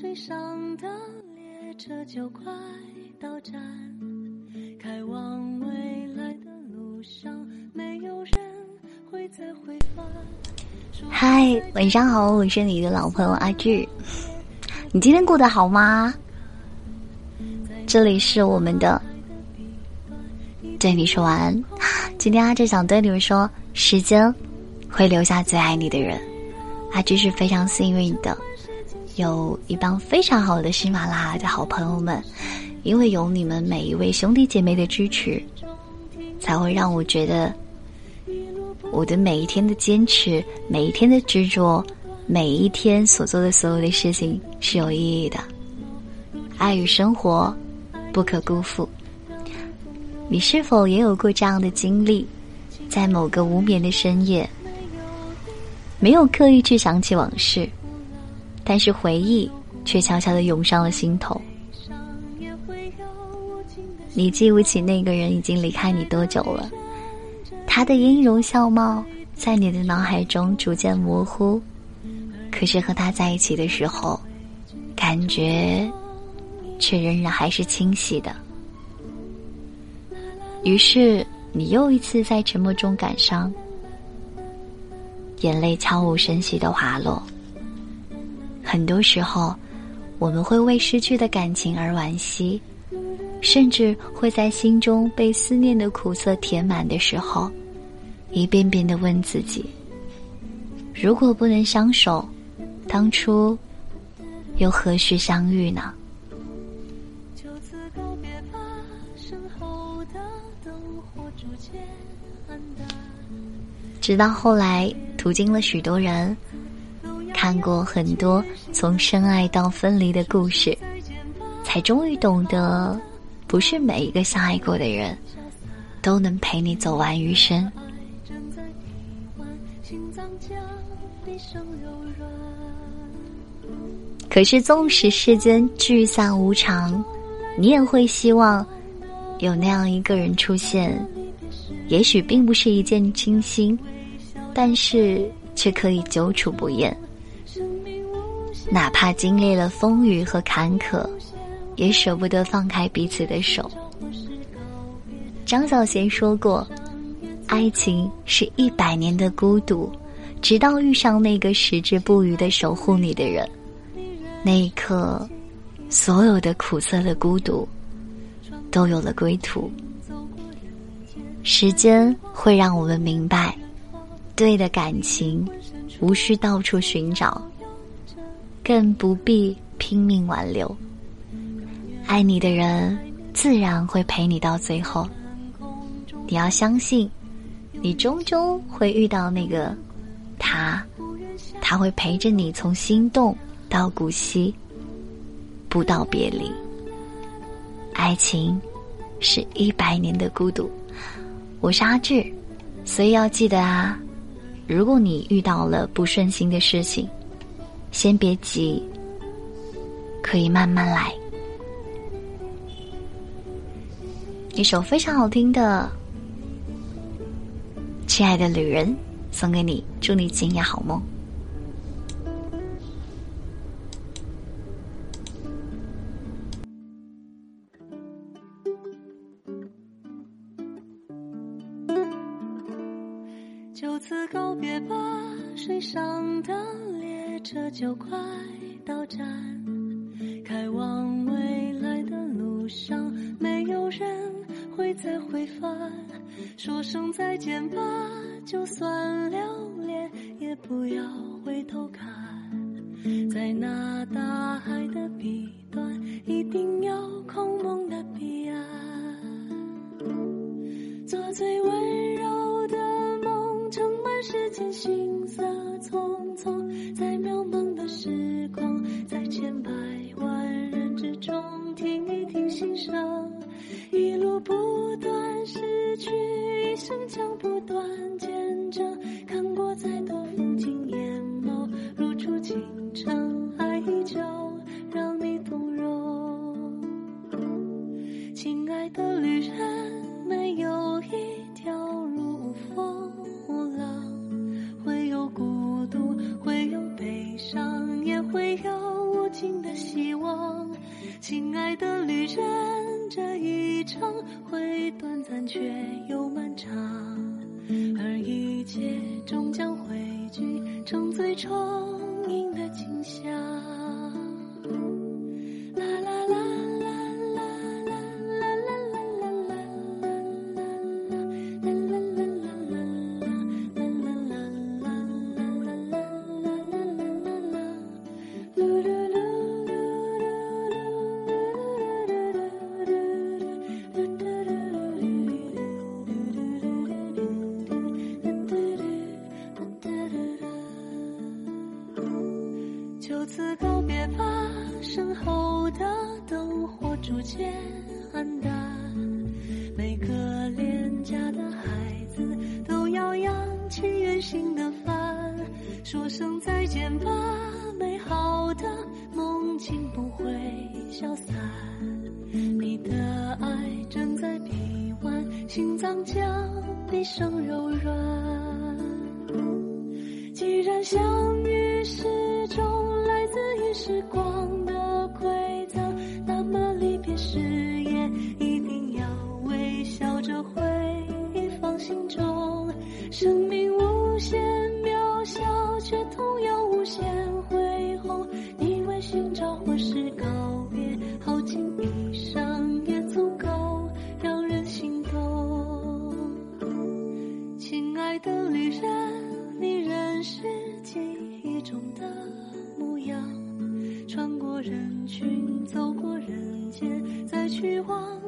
水上的列车就快到站，开往未来的路上，没有人会再回返。嗨，晚上好，我是你的老朋友阿志。你今天过得好吗？这里是我们的对你说晚安。今天阿志想对你们说，时间会留下最爱你的人。阿志是非常幸运的，有一帮非常好的喜马拉雅的好朋友们，因为有你们每一位兄弟姐妹的支持，才会让我觉得我的每一天的坚持，每一天的执着。每一天所做的所有的事情是有意义的，爱与生活不可辜负。你是否也有过这样的经历？在某个无眠的深夜，没有刻意去想起往事，但是回忆却悄悄的涌上了心头。你记不起那个人已经离开你多久了，他的音容笑貌在你的脑海中逐渐模糊。可是和他在一起的时候，感觉却仍然还是清晰的。于是你又一次在沉默中感伤，眼泪悄无声息的滑落。很多时候，我们会为失去的感情而惋惜，甚至会在心中被思念的苦涩填满的时候，一遍遍的问自己：如果不能相守。当初又何须相遇呢？直到后来，途经了许多人，看过很多从深爱到分离的故事，才终于懂得，不是每一个相爱过的人，都能陪你走完余生。可是，纵使世间聚散无常，你也会希望有那样一个人出现。也许并不是一见倾心，但是却可以久处不厌。哪怕经历了风雨和坎坷，也舍不得放开彼此的手。张小娴说过：“爱情是一百年的孤独，直到遇上那个矢志不渝的守护你的人。”那一刻，所有的苦涩的孤独，都有了归途。时间会让我们明白，对的感情，无需到处寻找，更不必拼命挽留。爱你的人，自然会陪你到最后。你要相信，你终究会遇到那个他，他会陪着你从心动。到古稀，不道别离。爱情是一百年的孤独。我是阿志，所以要记得啊，如果你遇到了不顺心的事情，先别急，可以慢慢来。一首非常好听的《亲爱的旅人》送给你，祝你今夜好梦。就此告别吧，水上的列车就快到站，开往未来的路上，没有人会再回返。说声再见吧，就算留恋，也不要回头看，在那大海的彼端，一定有空梦空，在千百万人之中，听一听心声，一路不断失去，一生将不断见证，看过再多风景，眼眸如初清澄，也会有无尽的希望。亲爱的旅人，这一程会短暂却又漫长，而一切终将汇聚成最终就此告别吧，身后的灯火逐渐暗淡。每个恋家的孩子都要扬起远行的帆，说声再见吧，美好的梦境不会消散。你的爱正在臂弯，心脏将毕生柔软。既然相遇无限恢宏。你为寻找或是告别，耗尽一生也足够让人心动。亲爱的旅人。你仍是记忆中的模样，穿过人群，走过人间，再去往